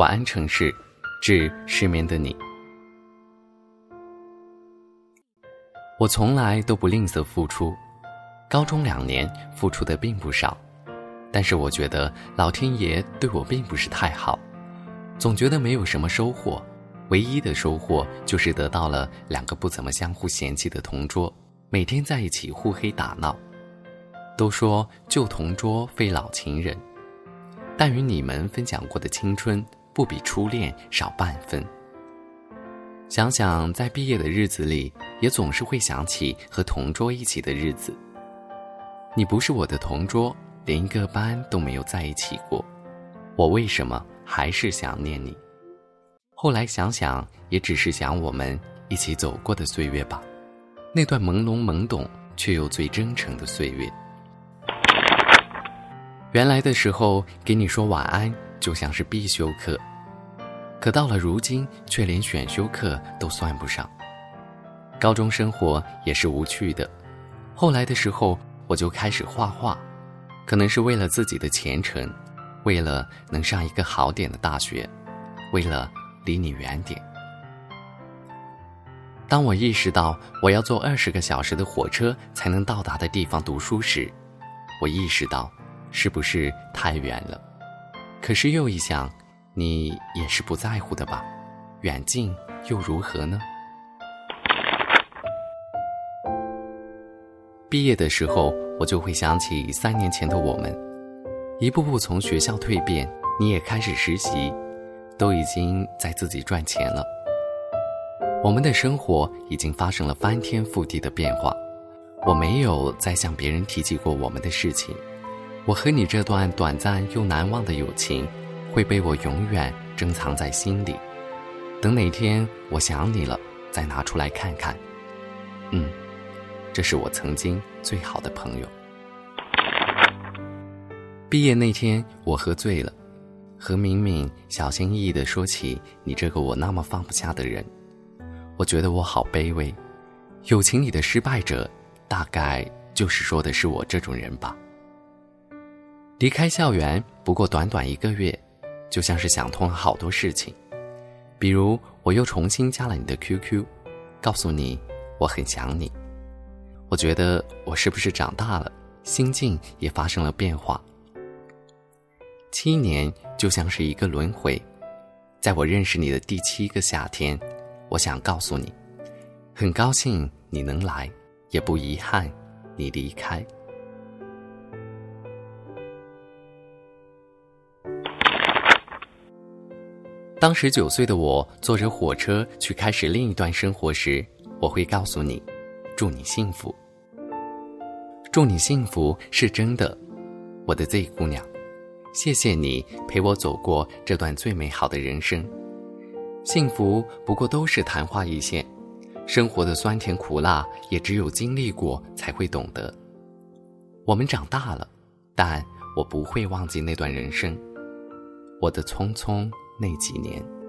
晚安，城市，致失眠的你。我从来都不吝啬付出，高中两年付出的并不少，但是我觉得老天爷对我并不是太好，总觉得没有什么收获。唯一的收获就是得到了两个不怎么相互嫌弃的同桌，每天在一起互黑打闹。都说旧同桌非老情人，但与你们分享过的青春。不比初恋少半分。想想在毕业的日子里，也总是会想起和同桌一起的日子。你不是我的同桌，连一个班都没有在一起过，我为什么还是想念你？后来想想，也只是想我们一起走过的岁月吧，那段朦胧懵懂却又最真诚的岁月。原来的时候给你说晚安。就像是必修课，可到了如今，却连选修课都算不上。高中生活也是无趣的，后来的时候，我就开始画画，可能是为了自己的前程，为了能上一个好点的大学，为了离你远点。当我意识到我要坐二十个小时的火车才能到达的地方读书时，我意识到，是不是太远了？可是又一想，你也是不在乎的吧？远近又如何呢？毕业的时候，我就会想起三年前的我们，一步步从学校蜕变，你也开始实习，都已经在自己赚钱了。我们的生活已经发生了翻天覆地的变化，我没有再向别人提起过我们的事情。我和你这段短暂又难忘的友情，会被我永远珍藏在心里。等哪天我想你了，再拿出来看看。嗯，这是我曾经最好的朋友。毕业那天，我喝醉了，和敏敏小心翼翼地说起你这个我那么放不下的人。我觉得我好卑微，友情里的失败者，大概就是说的是我这种人吧。离开校园不过短短一个月，就像是想通了好多事情，比如我又重新加了你的 QQ，告诉你我很想你。我觉得我是不是长大了，心境也发生了变化。七年就像是一个轮回，在我认识你的第七个夏天，我想告诉你，很高兴你能来，也不遗憾你离开。当时九岁的我坐着火车去开始另一段生活时，我会告诉你：“祝你幸福，祝你幸福是真的，我的 Z 姑娘，谢谢你陪我走过这段最美好的人生。幸福不过都是昙花一现，生活的酸甜苦辣也只有经历过才会懂得。我们长大了，但我不会忘记那段人生，我的匆匆。那几年。